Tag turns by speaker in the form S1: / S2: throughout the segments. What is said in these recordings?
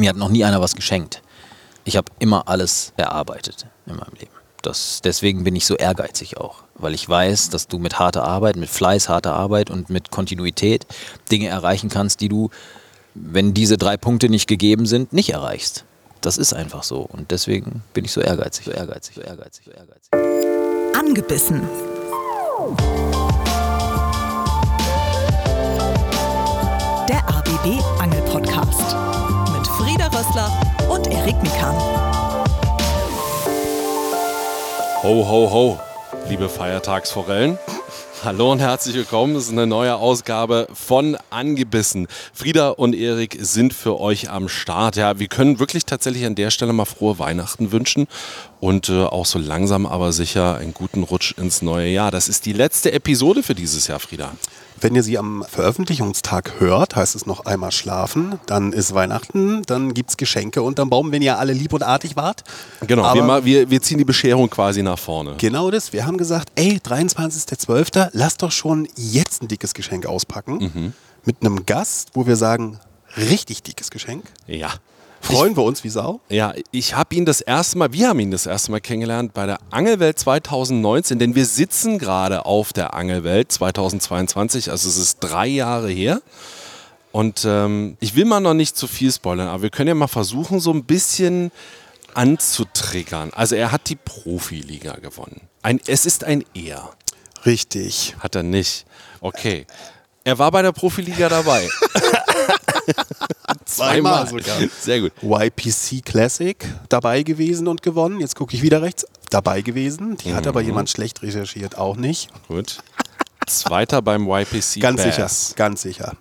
S1: Mir hat noch nie einer was geschenkt. Ich habe immer alles erarbeitet in meinem Leben. Das, deswegen bin ich so ehrgeizig auch, weil ich weiß, dass du mit harter Arbeit, mit Fleiß, harter Arbeit und mit Kontinuität Dinge erreichen kannst, die du, wenn diese drei Punkte nicht gegeben sind, nicht erreichst. Das ist einfach so und deswegen bin ich so ehrgeizig, so ehrgeizig, so ehrgeizig, so ehrgeizig.
S2: Angebissen. Der ABB Rössler und Erik Mikan.
S3: Ho, ho, ho, liebe Feiertagsforellen. Hallo und herzlich willkommen. Es ist eine neue Ausgabe von Angebissen. Frieda und Erik sind für euch am Start. Ja, wir können wirklich tatsächlich an der Stelle mal frohe Weihnachten wünschen und äh, auch so langsam aber sicher einen guten Rutsch ins neue Jahr. Das ist die letzte Episode für dieses Jahr, Frieda.
S4: Wenn ihr sie am Veröffentlichungstag hört, heißt es noch einmal schlafen, dann ist Weihnachten, dann gibt es Geschenke unterm Baum, wenn ihr alle lieb und artig wart.
S3: Genau, wir, wir, wir ziehen die Bescherung quasi nach vorne.
S4: Genau das, wir haben gesagt, ey, 23.12., lass doch schon jetzt ein dickes Geschenk auspacken. Mit einem Gast, wo wir sagen, richtig dickes Geschenk.
S3: Ja.
S4: Freuen wir uns wie Sau.
S3: Ja, ich habe ihn das erste Mal, wir haben ihn das erste Mal kennengelernt bei der Angelwelt 2019, denn wir sitzen gerade auf der Angelwelt 2022, also es ist drei Jahre her. Und ähm, ich will mal noch nicht zu viel spoilern, aber wir können ja mal versuchen, so ein bisschen anzutriggern. Also er hat die Profiliga gewonnen. Ein, es ist ein Er.
S4: Richtig.
S3: Hat er nicht. Okay. Er war bei der Profiliga dabei.
S4: Zweimal sogar.
S3: Sehr gut.
S4: YPC Classic dabei gewesen und gewonnen. Jetzt gucke ich wieder rechts. Dabei gewesen. Die hat
S3: Mhm.
S4: aber jemand schlecht recherchiert, auch nicht.
S3: Gut. Zweiter beim YPC
S4: Ganz
S3: Bass.
S4: sicher, ganz sicher.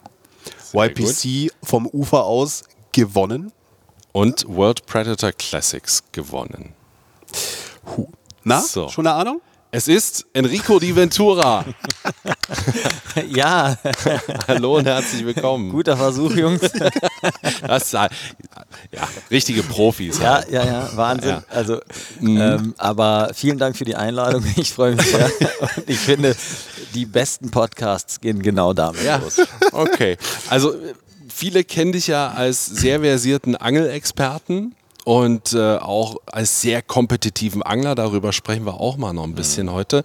S3: Sehr
S4: YPC vom Ufer aus gewonnen.
S3: und World Predator Classics gewonnen.
S4: Na,
S3: So.
S4: schon eine Ahnung?
S3: Es ist Enrico Di Ventura.
S1: Ja,
S3: Hallo und herzlich willkommen.
S1: guter Versuch, Jungs.
S3: Das, ja, richtige Profis.
S1: Ja, ja, ja, Wahnsinn.
S3: Ja.
S1: Also, ähm, aber vielen Dank für die Einladung. Ich freue mich sehr. Und ich finde, die besten Podcasts gehen genau damit
S3: Ja,
S1: los.
S3: okay. Also viele kennen dich ja als sehr versierten Angelexperten und äh, auch als sehr kompetitiven Angler. Darüber sprechen wir auch mal noch ein bisschen heute.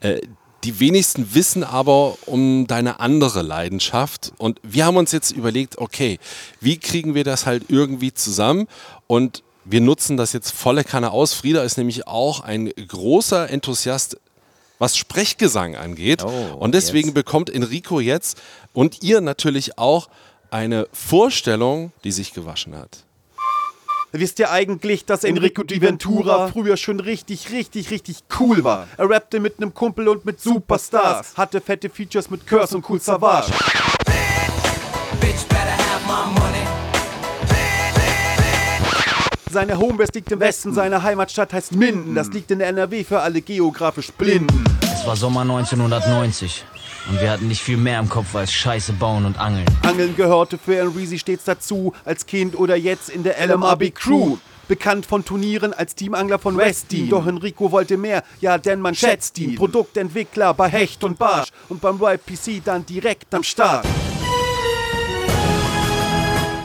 S3: Äh, die wenigsten wissen aber um deine andere Leidenschaft. Und wir haben uns jetzt überlegt, okay, wie kriegen wir das halt irgendwie zusammen? Und wir nutzen das jetzt volle Kanne aus. Frieda ist nämlich auch ein großer Enthusiast was Sprechgesang angeht.
S1: Oh,
S3: und deswegen
S1: jetzt.
S3: bekommt Enrico jetzt und ihr natürlich auch eine Vorstellung, die sich gewaschen hat.
S5: Wisst ihr eigentlich, dass Enrico Di Ventura früher schon richtig, richtig, richtig cool war? Er rappte mit einem Kumpel und mit Superstars, hatte fette Features mit Curse und Cool Savage.
S6: Bitch better have my money.
S5: Seine Homebase liegt im Westen, seine Heimatstadt heißt Minden. Das liegt in NRW für alle geografisch Blinden.
S7: Es war Sommer 1990 und wir hatten nicht viel mehr im Kopf als Scheiße bauen und angeln.
S5: Angeln gehörte für Enrizi stets dazu, als Kind oder jetzt in der LMAB Crew. Bekannt von Turnieren als Teamangler von Westy. Doch Enrico wollte mehr, ja, denn man schätzt ihn. Produktentwickler bei Hecht und Barsch und beim YPC dann direkt am Start.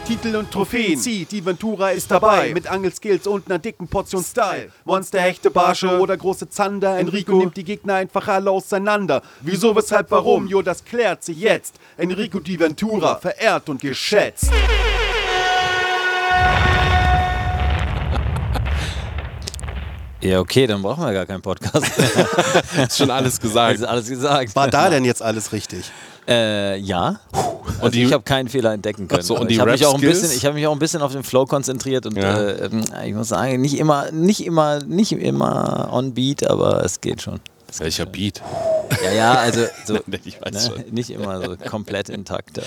S5: Titel und Trophäen. Sie, die Ventura ist dabei. Mit Angelskills und einer dicken Portion Style. Monster, Hechte, Barsche oder große Zander. Enrico nimmt die Gegner einfach alle auseinander. Wieso, weshalb, warum? Jo, das klärt sich jetzt. Enrico Di Ventura, verehrt und geschätzt.
S1: Ja, okay, dann brauchen wir gar keinen Podcast.
S3: Ist schon alles gesagt.
S1: ist alles gesagt.
S4: War da denn jetzt alles richtig?
S1: Äh, ja. Also
S3: die-
S1: ich habe keinen Fehler entdecken können.
S3: So, und
S1: Aber
S3: die
S1: ich habe mich auch ein bisschen, ich habe mich auch ein bisschen auf den Flow konzentriert und
S3: Ja.
S1: äh, ähm, ich muss sagen, nicht immer, nicht immer, nicht immer on beat, aber es geht schon. Es geht
S3: Welcher
S1: schon.
S3: Beat?
S1: Ja, ja, also so, ne, nicht immer so komplett intakt.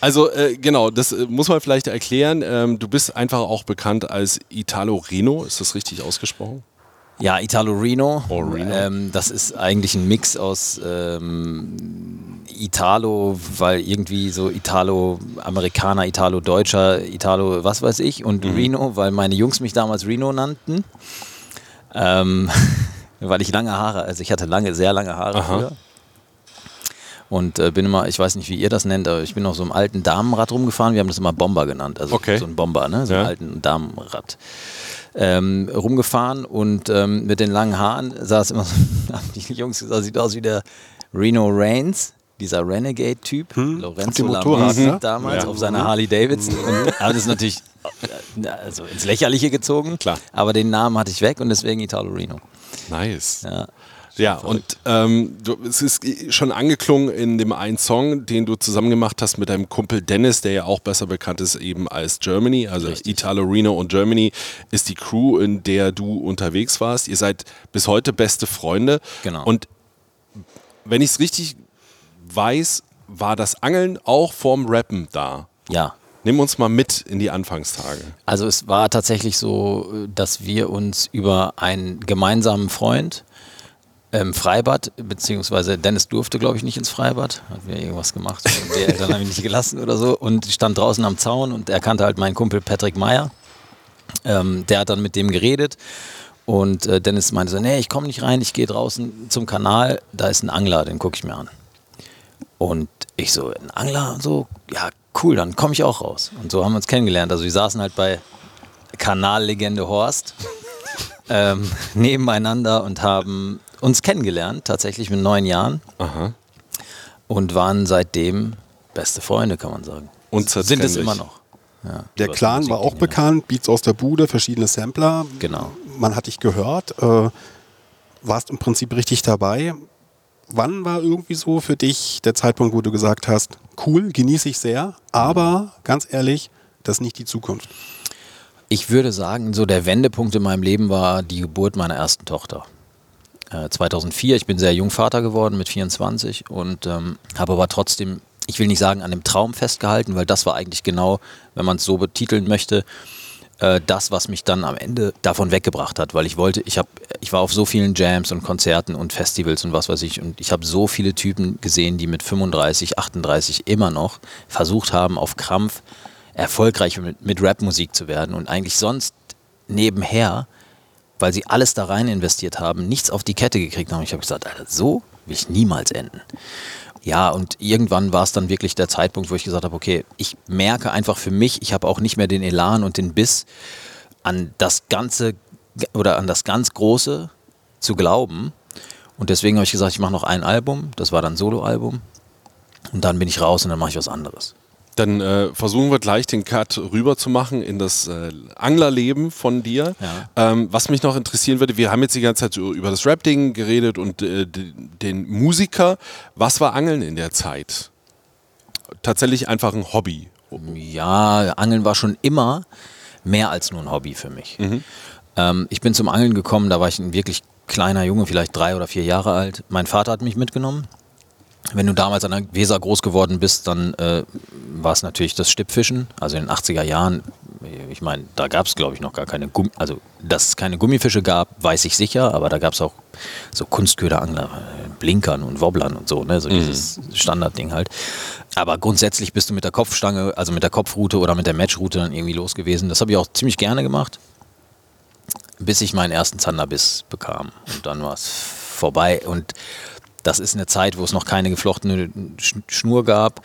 S3: Also äh, genau, das äh, muss man vielleicht erklären. Ähm, du bist einfach auch bekannt als Italo Reno. Ist das richtig ausgesprochen?
S1: Ja, Italo Reno.
S3: Oh, Reno.
S1: Ähm, das ist eigentlich ein Mix aus ähm, Italo, weil irgendwie so Italo-Amerikaner, Italo-Deutscher, Italo, was weiß ich, und
S3: Mhm.
S1: Reno, weil meine Jungs mich damals Reno nannten. Ähm, weil ich lange Haare, also ich hatte lange, sehr lange Haare
S3: Aha.
S1: früher. Und äh, bin immer, ich weiß nicht, wie ihr das nennt, aber ich bin auf so einem alten Damenrad rumgefahren. Wir haben das immer Bomber genannt. Also
S3: Okay.
S1: so ein Bomber, ne? So
S3: Ja.
S1: ein alten Damenrad. Ähm, rumgefahren und ähm, mit den langen Haaren sah es immer so, haben die Jungs gesagt, sieht aus wie der Reno Reigns, dieser Renegade-Typ,
S4: Auf
S1: Lorenzo Lamas
S4: ne?
S1: damals
S3: Ja.
S1: auf seiner Harley Davidson. Und, aber das ist natürlich äh, also ins Lächerliche gezogen.
S3: Klar.
S1: Aber den Namen hatte ich weg und deswegen Italo Reno.
S3: Nice.
S1: Ja.
S3: Ja, und ähm, du, es ist schon angeklungen in dem einen Song, den du zusammen gemacht hast mit deinem Kumpel Dennis, der ja auch besser bekannt ist eben als Germany. Also Italo Reno und Germany ist die Crew, in der du unterwegs warst. Ihr seid bis heute beste Freunde.
S1: Genau.
S3: Und wenn ich es richtig weiß, war das Angeln auch vorm Rappen da.
S1: Ja.
S3: Nimm uns mal mit in die Anfangstage.
S1: Also es war tatsächlich so, dass wir uns über einen gemeinsamen Freund im Freibad, beziehungsweise Dennis durfte, glaube ich, nicht ins Freibad, hat mir irgendwas gemacht, die Eltern haben ihn nicht gelassen oder so und stand draußen am Zaun und er kannte halt meinen Kumpel Patrick Meyer. Ähm, der hat dann mit dem geredet und äh, Dennis meinte so, nee, ich komme nicht rein, ich gehe draußen zum Kanal, da ist ein Angler, den gucke ich mir an. Und ich so, ein Angler und so, ja, cool, dann komme ich auch raus. Und so haben wir uns kennengelernt. Also wir saßen halt bei Kanallegende Horst ähm, nebeneinander und haben uns kennengelernt, tatsächlich mit neun Jahren. Und waren seitdem beste Freunde, kann man sagen. Sind es immer noch. Ja,
S4: Der Clan
S1: Musik
S4: war auch bekannt, Beats aus der Bude, verschiedene Sampler.
S1: Genau.
S4: Man hat dich gehört, äh, warst im Prinzip richtig dabei. Wann war irgendwie so für dich der Zeitpunkt, wo du gesagt hast, cool, genieße ich sehr, aber ganz ehrlich, das ist nicht die Zukunft?
S1: Ich würde sagen, so der Wendepunkt in meinem Leben war die Geburt meiner ersten Tochter. Äh, 2004, ich bin sehr jung Vater geworden mit 24 und ähm, habe aber trotzdem, ich will nicht sagen an dem Traum festgehalten, weil das war eigentlich genau, wenn man es so betiteln möchte, äh, das, was mich dann am Ende davon weggebracht hat, weil ich wollte, ich habe, ich war auf so vielen Jams und Konzerten und Festivals und was weiß ich und ich habe so viele Typen gesehen, die mit 35, 38 immer noch versucht haben, auf Krampf erfolgreich mit, mit Rapmusik zu werden und eigentlich sonst nebenher, weil sie alles da rein investiert haben, nichts auf die Kette gekriegt haben. Ich habe gesagt, Alter, so will ich niemals enden. Ja, und irgendwann war es dann wirklich der Zeitpunkt, wo ich gesagt habe, okay, ich merke einfach für mich, ich habe auch nicht mehr den Elan und den Biss, an das Ganze oder an das ganz Große zu glauben. Und deswegen habe ich gesagt, ich mache noch ein Album, das war dann Soloalbum. Und dann bin ich raus und dann mache ich was anderes.
S3: Dann äh, versuchen wir gleich den Cut rüber zu machen in das äh, Anglerleben von dir.
S1: Ja.
S3: Ähm, was mich noch interessieren würde, wir haben jetzt die ganze Zeit über das Rap-Ding geredet und äh, den Musiker. Was war Angeln in der Zeit? Tatsächlich einfach ein Hobby.
S1: Ja, Angeln war schon immer mehr als nur ein Hobby für mich. Ähm, ich bin zum Angeln gekommen, da war ich ein wirklich kleiner Junge, vielleicht drei oder vier Jahre alt. Mein Vater hat mich mitgenommen. Wenn du damals an der Weser groß geworden bist, dann äh, war es natürlich das Stippfischen. Also in den 80er Jahren, ich meine, da gab es glaube ich noch gar keine Gummi, also dass es keine Gummifische gab, weiß ich sicher, aber da gab es auch so Kunstköderangler, äh, Blinkern und Wobblern und so, ne? so dieses Standardding halt. Aber grundsätzlich bist du mit der Kopfstange, also mit der Kopfrute oder mit der Matchroute dann irgendwie los gewesen. Das habe ich auch ziemlich gerne gemacht, bis ich meinen ersten Zanderbiss bekam. Und dann war es vorbei. Und das ist eine Zeit, wo es noch keine geflochtene Sch- Schnur gab,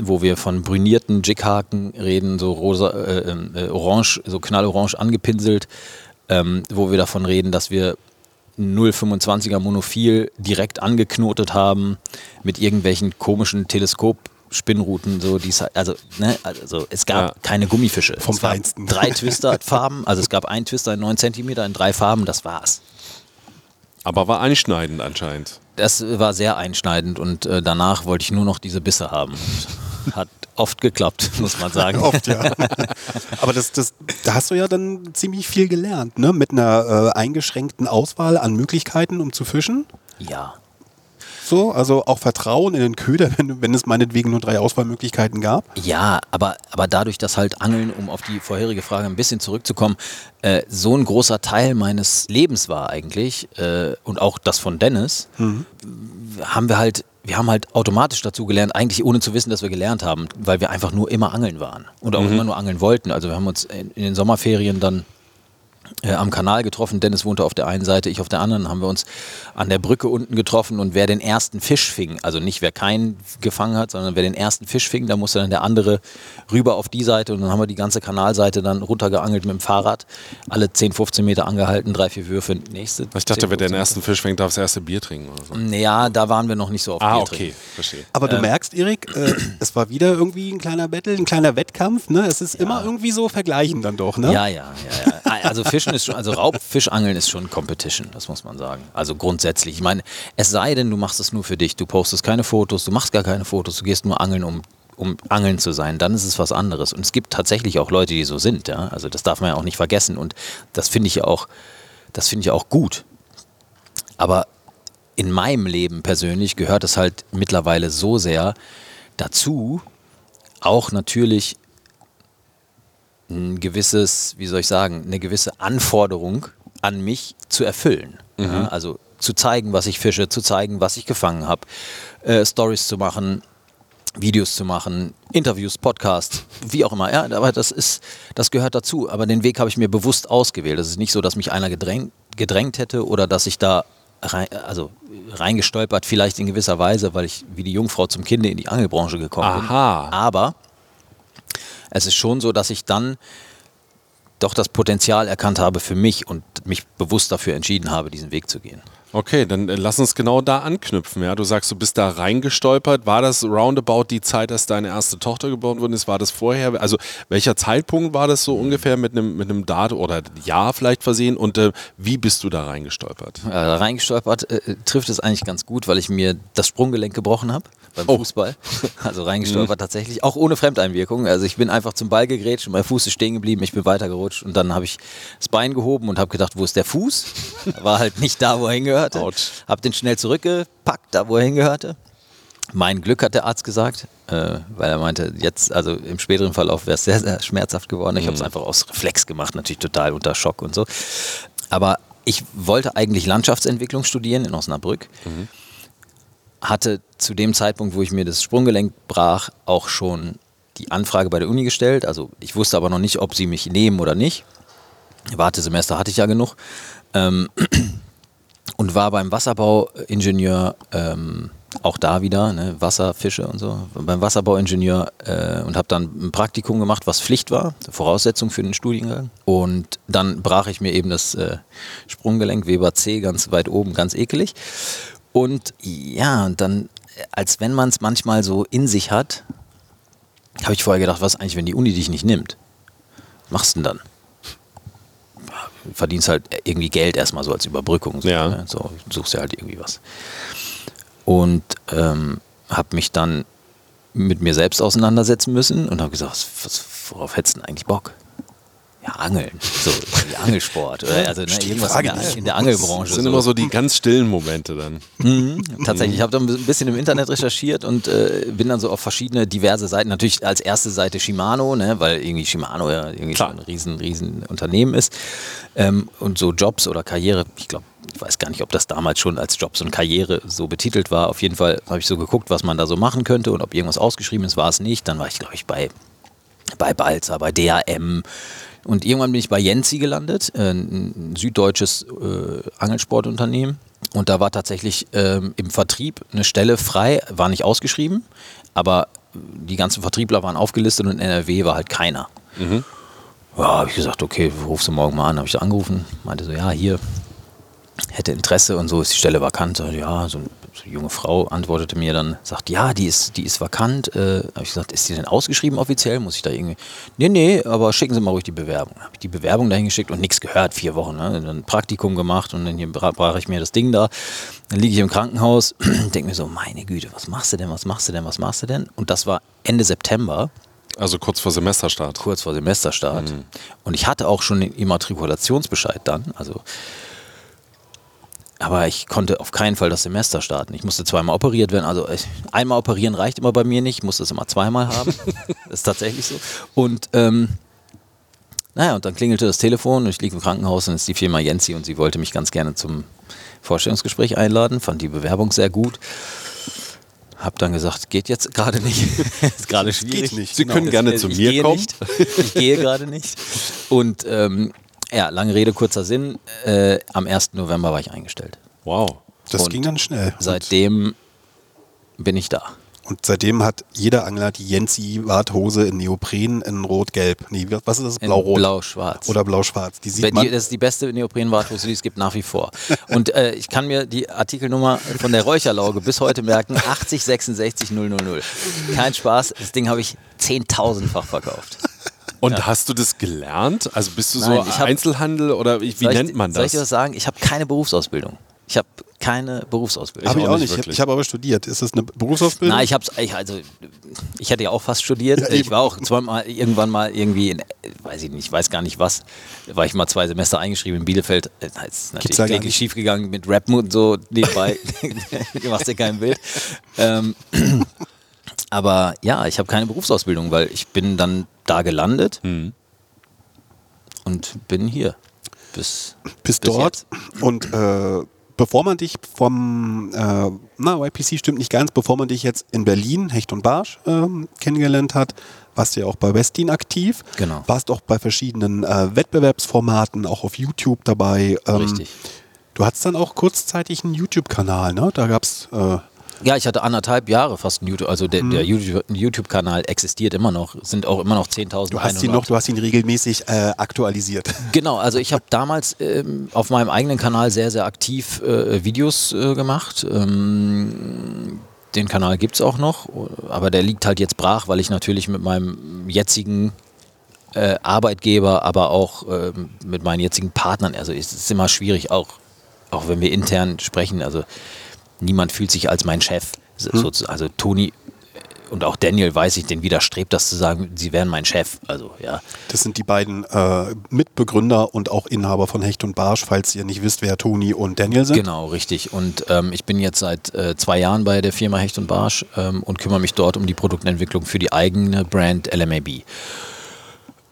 S1: wo wir von brünierten Jighaken reden, so rosa, äh, äh, orange, so knallorange angepinselt, ähm, wo wir davon reden, dass wir 0,25er Monophil direkt angeknotet haben mit irgendwelchen komischen Teleskop-Spinnruten, so die's halt- also ne, also es gab
S3: Ja.
S1: keine Gummifische.
S4: Vom
S1: es gab
S4: Feinsten.
S1: drei Twister-Farben, also es gab einen Twister in 9 cm in drei Farben, das war's.
S3: Aber war einschneidend anscheinend.
S1: Das war sehr einschneidend und äh, danach wollte ich nur noch diese Bisse haben. Hat oft geklappt, muss man sagen.
S4: Oft, ja. Aber das, das, da hast du ja dann ziemlich viel gelernt, ne? Mit einer äh, eingeschränkten Auswahl an Möglichkeiten, um zu fischen.
S1: Ja.
S4: So, also auch Vertrauen in den Köder, wenn, wenn es meinetwegen nur drei Auswahlmöglichkeiten gab.
S1: Ja, aber, aber dadurch, dass halt Angeln, um auf die vorherige Frage ein bisschen zurückzukommen, äh, so ein großer Teil meines Lebens war eigentlich äh, und auch das von Dennis, haben wir halt, wir haben halt automatisch dazu gelernt, eigentlich ohne zu wissen, dass wir gelernt haben, weil wir einfach nur immer angeln waren und auch immer nur angeln wollten. Also wir haben uns in den Sommerferien dann äh, am Kanal getroffen. Dennis wohnte auf der einen Seite, ich auf der anderen. Haben wir uns an der Brücke unten getroffen und wer den ersten Fisch fing, also nicht wer keinen gefangen hat, sondern wer den ersten Fisch fing, da musste dann der andere rüber auf die Seite und dann haben wir die ganze Kanalseite dann runtergeangelt mit dem Fahrrad. Alle 10, 15 Meter angehalten, drei, vier Würfe, nächste.
S3: Ich dachte,
S1: 10,
S3: wer den
S1: 15
S3: ersten Fisch fängt, darf das erste Bier trinken oder so.
S1: Ja, da waren wir noch nicht so auf
S3: Ah,
S1: Bier
S3: okay,
S1: trinken.
S3: verstehe.
S4: Aber
S1: Ähm.
S4: du merkst, Erik, äh, es war wieder irgendwie ein kleiner Battle, ein kleiner Wettkampf. Ne? Es ist immer irgendwie so vergleichen dann doch. Ne?
S1: Ja, ja, ja, ja. Also Fischen ist schon, also Raubfischangeln ist schon Competition, das muss man sagen. Also grundsätzlich. Ich meine, es sei denn, du machst es nur für dich, du postest keine Fotos, du machst gar keine Fotos, du gehst nur angeln, um, um angeln zu sein, dann ist es was anderes. Und es gibt tatsächlich auch Leute, die so sind, ja. Also das darf man ja auch nicht vergessen. Und das finde ich ja auch, das finde ich ja auch gut. Aber in meinem Leben persönlich gehört es halt mittlerweile so sehr dazu, auch natürlich ein gewisses, wie soll ich sagen, eine gewisse Anforderung an mich zu erfüllen. Ja, also zu zeigen, was ich fische, zu zeigen, was ich gefangen habe, äh, Stories zu machen, Videos zu machen, Interviews, Podcasts, wie auch immer. Ja, aber das ist, das gehört dazu. Aber den Weg habe ich mir bewusst ausgewählt. Es ist nicht so, dass mich einer gedrängt, gedrängt hätte oder dass ich da rein, also reingestolpert, vielleicht in gewisser Weise, weil ich wie die Jungfrau zum Kinde in die Angelbranche gekommen bin.
S3: Aha.
S1: Aber es ist schon so, dass ich dann doch das Potenzial erkannt habe für mich und mich bewusst dafür entschieden habe, diesen Weg zu gehen.
S3: Okay, dann äh, lass uns genau da anknüpfen. Ja, du sagst, du bist da reingestolpert. War das roundabout die Zeit, dass deine erste Tochter geboren worden ist? War das vorher? Also welcher Zeitpunkt war das so ungefähr mit einem mit einem Datum oder Jahr vielleicht versehen? Und äh, wie bist du da reingestolpert?
S1: Äh, reingestolpert äh, trifft es eigentlich ganz gut, weil ich mir das Sprunggelenk gebrochen habe beim
S3: Oh.
S1: Fußball. Also reingestolpert tatsächlich, auch ohne Fremdeinwirkung. Also ich bin einfach zum Ball gegrätscht und mein Fuß ist stehen geblieben, ich bin weitergerutscht und dann habe ich das Bein gehoben und habe gedacht, wo ist der Fuß? War halt nicht da, wo er hingehörte.
S3: Autsch.
S1: Hab den schnell zurückgepackt, da wo er hingehörte. Mein Glück hat der Arzt gesagt, äh, weil er meinte, jetzt, also im späteren Verlauf wäre es sehr, sehr schmerzhaft geworden. Ich habe es einfach aus Reflex gemacht, natürlich total unter Schock und so. Aber ich wollte eigentlich Landschaftsentwicklung studieren in Osnabrück. Hatte zu dem Zeitpunkt, wo ich mir das Sprunggelenk brach, auch schon die Anfrage bei der Uni gestellt. Also ich wusste aber noch nicht, ob sie mich nehmen oder nicht. Wartesemester hatte ich ja genug. Ähm, und war beim Wasserbauingenieur ähm, auch da wieder, ne, Wasser, Fische und so, beim Wasserbauingenieur äh, und habe dann ein Praktikum gemacht, was Pflicht war, Voraussetzung für den Studiengang. Und dann brach ich mir eben das äh, Sprunggelenk Weber C ganz weit oben, ganz ekelig. Und ja, und dann, äh, als wenn man es manchmal so in sich hat, habe ich vorher gedacht, was eigentlich, wenn die Uni dich nicht nimmt? Was machst du denn dann? Verdienst halt irgendwie Geld erstmal so als Überbrückung. So,
S3: Ja.
S1: ne? so suchst ja halt irgendwie was. Und ähm, habe mich dann mit mir selbst auseinandersetzen müssen und habe gesagt, was, worauf hättest du denn eigentlich Bock? Ja, Angeln. So, Angelsport. Oder? Also ne, irgendwas in der, in der Angelbranche.
S3: Das sind immer so die ganz stillen Momente dann.
S1: Tatsächlich, ich habe dann ein bisschen im Internet recherchiert und äh, bin dann so auf verschiedene diverse Seiten. Natürlich als erste Seite Shimano, ne, weil irgendwie Shimano ja irgendwie
S3: Klar.
S1: so ein riesen, riesen Unternehmen ist. Ähm, und so Jobs oder Karriere, ich glaube, ich weiß gar nicht, ob das damals schon als Jobs und Karriere so betitelt war. Auf jeden Fall habe ich so geguckt, was man da so machen könnte und ob irgendwas ausgeschrieben ist, war es nicht. Dann war ich, glaube ich, bei bei Balzer, bei DAM. Und irgendwann bin ich bei Jensi gelandet, äh, ein süddeutsches äh, Angelsportunternehmen. Und da war tatsächlich ähm, im Vertrieb eine Stelle frei, war nicht ausgeschrieben, aber die ganzen Vertriebler waren aufgelistet und in NRW war halt keiner. Ja, habe ich gesagt, okay, rufst du morgen mal an. Habe ich angerufen, meinte so, ja, hier, hätte Interesse und so ist die Stelle vakant. Sag, Ja, so eine, so junge Frau antwortete mir dann, sagt, ja, die ist, die ist vakant. Äh, habe ich gesagt, ist die denn ausgeschrieben offiziell? Muss ich da irgendwie? Nee, nee, aber schicken Sie mal ruhig die Bewerbung. Habe ich die Bewerbung dahin geschickt und nichts gehört, vier Wochen. Ne? Dann Praktikum gemacht und dann hier bra- brach ich mir das Ding da. Dann liege ich im Krankenhaus, denke mir so, meine Güte, was machst du denn, was machst du denn, was machst du denn? Und das war Ende September
S3: Also kurz vor Semesterstart.
S1: kurz vor Semesterstart. Und ich hatte auch schon den Immatrikulationsbescheid dann. Also, aber ich konnte auf keinen Fall das Semester starten. Ich musste zweimal operiert werden. Also ich, einmal operieren reicht immer bei mir nicht. Ich musste es immer zweimal haben. das ist tatsächlich so. Und ähm, naja, und dann klingelte das Telefon und ich liege im Krankenhaus und es ist die Firma Jensi und sie wollte mich ganz gerne zum Vorstellungsgespräch einladen. Fand die Bewerbung sehr gut. Hab dann gesagt, geht jetzt gerade nicht. ist gerade schwierig.
S4: nicht.
S3: Sie können gerne
S1: Das-
S3: zu mir kommen.
S1: Nicht. Ich gehe gerade nicht. Und ähm, Ja, lange Rede, kurzer Sinn. Äh, am 1. November war ich eingestellt.
S3: Wow.
S4: Das
S1: Und
S4: ging dann schnell.
S1: Seitdem bin ich da.
S4: Und seitdem hat jeder Angler die Jensi-Warthose in Neopren in Rot-Gelb. Nee, was ist das? Blau-Rot.
S1: Blau-Schwarz.
S4: Oder Blau-Schwarz. Die sieht man.
S1: Die, das ist die beste Neoprenwarthose, die es gibt nach wie vor. Und äh, ich kann mir die Artikelnummer von der Räucherlauge bis heute merken: 80 66 000. Kein Spaß, das Ding habe ich 10.000-fach verkauft.
S3: Und hast du das gelernt? Also bist du
S1: Nein,
S3: so
S1: ich hab-
S3: Einzelhandel oder wie, nennt man
S1: Soll ich
S3: das?
S1: dir was sagen? Ich habe keine Berufsausbildung. Ich habe keine Berufsausbildung.
S4: Habe ich
S3: auch
S4: auch
S3: nicht
S4: nicht. Ich,
S3: wirklich.
S4: ich habe aber studiert. Ist das eine Berufsausbildung?
S1: Nein, ich hab's, ich, also ich hatte ja auch fast studiert.
S4: Ja,
S1: ich war auch zweimal irgendwann mal irgendwie, in, weiß ich nicht, ich weiß gar nicht was, da war ich mal zwei Semester eingeschrieben in Bielefeld. Das ist
S4: Gibt's
S1: natürlich
S4: ja gar
S1: kläglich
S4: nicht.
S1: schiefgegangen mit Rappen und so nebenbei. du machst dir kein Bild. Ähm, aber ja, ich habe keine Berufsausbildung, weil ich bin dann da gelandet
S4: Hm.
S1: und bin hier. Bis,
S4: bis
S1: bis
S4: dort.
S1: jetzt.
S4: Und äh, bevor man dich vom, äh, na, YPC stimmt nicht ganz, bevor man dich jetzt in Berlin, Hecht und Barsch, ähm, kennengelernt hat, warst du ja auch bei Westin aktiv.
S1: Genau.
S4: Warst auch bei verschiedenen äh, Wettbewerbsformaten, auch auf YouTube dabei. Ähm,
S1: Richtig.
S4: Du hattest dann auch kurzzeitig einen YouTube-Kanal, ne? Da gab es. Äh,
S1: Ja, ich hatte anderthalb Jahre fast einen YouTube, also der,
S4: Mhm.
S1: der YouTube- YouTube-Kanal existiert immer noch, sind auch immer noch 10.000
S4: du hast ihn noch, du hast ihn regelmäßig äh, aktualisiert.
S1: Genau, also ich habe damals ähm, auf meinem eigenen Kanal sehr, sehr aktiv äh, Videos äh, gemacht. Ähm, den Kanal gibt es auch noch, aber der liegt halt jetzt brach, weil ich natürlich mit meinem jetzigen äh, Arbeitgeber, aber auch ähm, mit meinen jetzigen Partnern, also es ist immer schwierig, auch, auch wenn wir intern sprechen, also niemand fühlt sich als mein Chef. So- also Toni und auch Daniel weiß ich, den widerstrebt das zu sagen, sie wären mein Chef. Also ja,
S4: Das sind die beiden äh, Mitbegründer und auch Inhaber von Hecht und Barsch, falls ihr nicht wisst, wer Toni und Daniel sind.
S1: Genau, richtig. Und ähm, ich bin jetzt seit äh, zwei Jahren bei der Firma Hecht und Barsch ähm, und kümmere mich dort um die Produktentwicklung für die eigene Brand LMAB.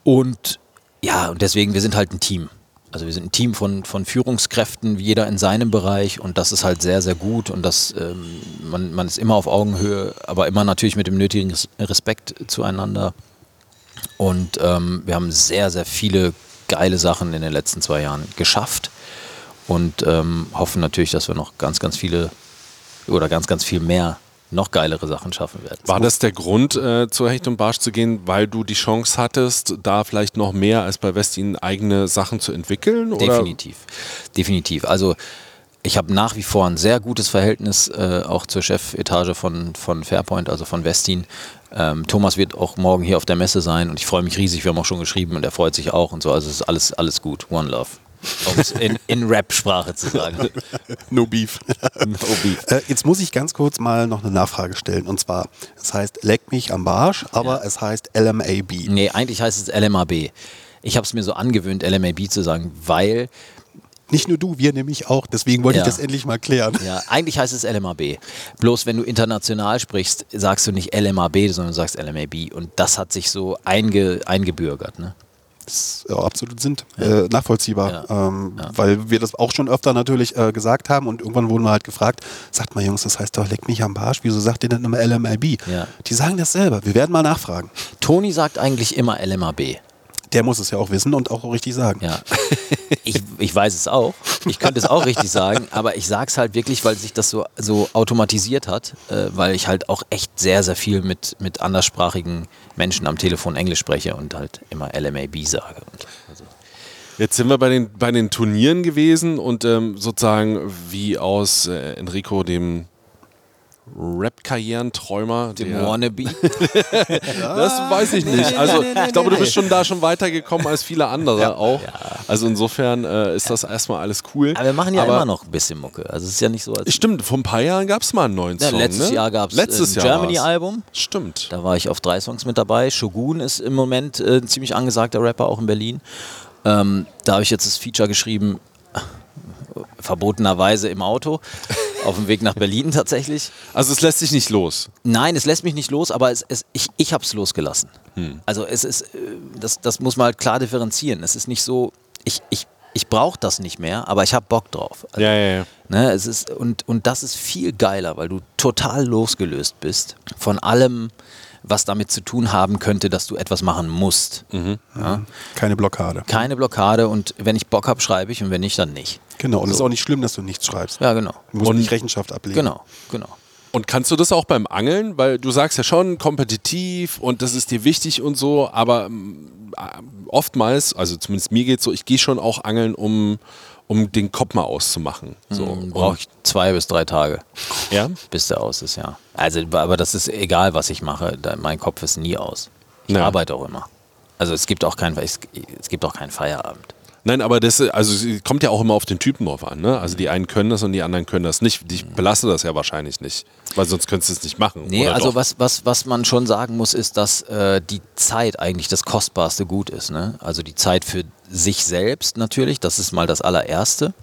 S1: Und ja, und deswegen, wir sind halt ein Team. Also wir sind ein Team von, von Führungskräften, jeder in seinem Bereich und das ist halt sehr, sehr gut und das, ähm, man, man ist immer auf Augenhöhe, aber immer natürlich mit dem nötigen Res- Respekt zueinander. Und ähm, wir haben sehr, sehr viele geile Sachen in den letzten zwei Jahren geschafft und ähm, hoffen natürlich, dass wir noch ganz, ganz viele oder ganz, ganz viel mehr noch geilere Sachen schaffen werden.
S3: War das der Grund, äh, zur Hecht und Barsch zu gehen, weil du die Chance hattest, da vielleicht noch mehr als bei Westin eigene Sachen zu entwickeln? Oder?
S1: Definitiv. Definitiv. Also ich habe nach wie vor ein sehr gutes Verhältnis äh, auch zur Chefetage von, von Fairpoint, also von Westin. Ähm, Thomas wird auch morgen hier auf der Messe sein und ich freue mich riesig. Wir haben auch schon geschrieben und er freut sich auch und so. Also es ist alles, alles gut. One Love. Um es in, in Rap-Sprache zu sagen.
S4: No beef.
S1: No beef.
S4: Äh, jetzt muss ich ganz kurz mal noch eine Nachfrage stellen. Und zwar, es heißt Leck mich am Barsch, aber es heißt LMAB.
S1: Nee, eigentlich heißt es LMAB. Ich habe es mir so angewöhnt, LMAB zu sagen, weil
S4: Nicht nur du, wir nämlich auch. Deswegen wollte
S1: Ja.
S4: ich das endlich mal klären.
S1: Ja, eigentlich heißt es LMAB. Bloß wenn du international sprichst, sagst du nicht LMAB, sondern du sagst LMAB. Und das hat sich so einge, eingebürgert. Ne?
S4: Ist ja, absolut sind, äh, nachvollziehbar.
S1: Ja.
S4: Ähm,
S1: Ja.
S4: Weil wir das auch schon öfter natürlich äh, gesagt haben und irgendwann wurden wir halt gefragt, sagt mal Jungs, das heißt doch Leck mich am Barsch, wieso sagt ihr denn immer LMAB?
S1: Ja.
S4: Die sagen das selber. Wir werden mal nachfragen.
S1: Toni sagt eigentlich immer LMAB.
S4: Der muss es ja auch wissen und auch richtig sagen.
S1: Ja. Ich, ich weiß es auch. Ich könnte es auch richtig sagen, aber ich sage es halt wirklich, weil sich das so, so automatisiert hat, äh, weil ich halt auch echt sehr, sehr viel mit, mit anderssprachigen Menschen am Telefon Englisch spreche und halt immer LMAB sage. Also,
S3: Jetzt sind wir bei den, bei den Turnieren gewesen und ähm, sozusagen wie aus äh, Enrico, dem Rap-Karrierenträumer.
S1: dem
S3: der-
S1: Wannabe.
S3: Das weiß ich nicht. Also ich glaube, du bist schon da schon weitergekommen als viele andere auch. Also insofern äh, ist das erstmal alles cool.
S1: Aber wir machen ja
S3: Aber
S1: immer noch ein bisschen Mucke. Also es ist ja nicht so, als
S3: Stimmt, vor ein paar Jahren gab es mal einen neuen
S1: Ja,
S3: Song.
S1: letztes
S3: ne?
S1: Jahr gab es ein. Germany-Album.
S3: Stimmt.
S1: Da war ich auf drei Songs mit dabei. Shogun ist im Moment äh, ein ziemlich angesagter Rapper, auch in Berlin. Ähm, da habe ich jetzt das Feature geschrieben, verbotenerweise im Auto, auf dem Weg nach Berlin tatsächlich.
S3: Also es lässt sich nicht los.
S1: Nein, es lässt mich nicht los, aber es, es, ich, ich habe es losgelassen. Also es ist, äh, das, das muss man halt klar differenzieren. Es ist nicht so, ich, ich, ich brauche das nicht mehr, aber ich habe Bock drauf. Also,
S3: Ja, ja, ja.
S1: Ne, es ist, und, und das ist viel geiler, weil du total losgelöst bist von allem, was damit zu tun haben könnte, dass du etwas machen musst. Ja?
S4: Keine Blockade.
S1: Keine Blockade und wenn ich Bock habe, schreibe ich und wenn nicht, dann nicht.
S4: Genau, und es ist
S1: So.
S4: auch nicht schlimm, dass du nichts schreibst.
S1: Ja, genau.
S4: Du musst
S3: Und-
S4: nicht Rechenschaft ablegen.
S1: Genau, genau.
S3: Und kannst du das auch beim Angeln? Weil du sagst ja schon kompetitiv und das ist dir wichtig und so, aber ähm, äh, oftmals, also zumindest mir geht so, ich gehe schon auch angeln, um, um den Kopf mal auszumachen. So.
S1: Dann brauche ich zwei bis drei Tage,
S3: ja?
S1: bis der aus ist, ja. Also, aber das ist egal, was ich mache. Mein Kopf ist nie aus. Ich
S3: Ja.
S1: arbeite auch immer. Also es gibt auch keinen, es, es gibt auch keinen Feierabend.
S3: Nein, aber das also es kommt ja auch immer auf den Typen drauf an. Ne? Also die einen können das und die anderen können das nicht. Ich belasse das ja wahrscheinlich nicht, weil sonst könntest du es nicht machen.
S1: Nee, also
S3: doch?
S1: was, was, was man schon sagen muss, ist, dass äh, die Zeit eigentlich das kostbarste Gut ist. Ne? Also die Zeit für sich selbst natürlich, das ist mal das allererste.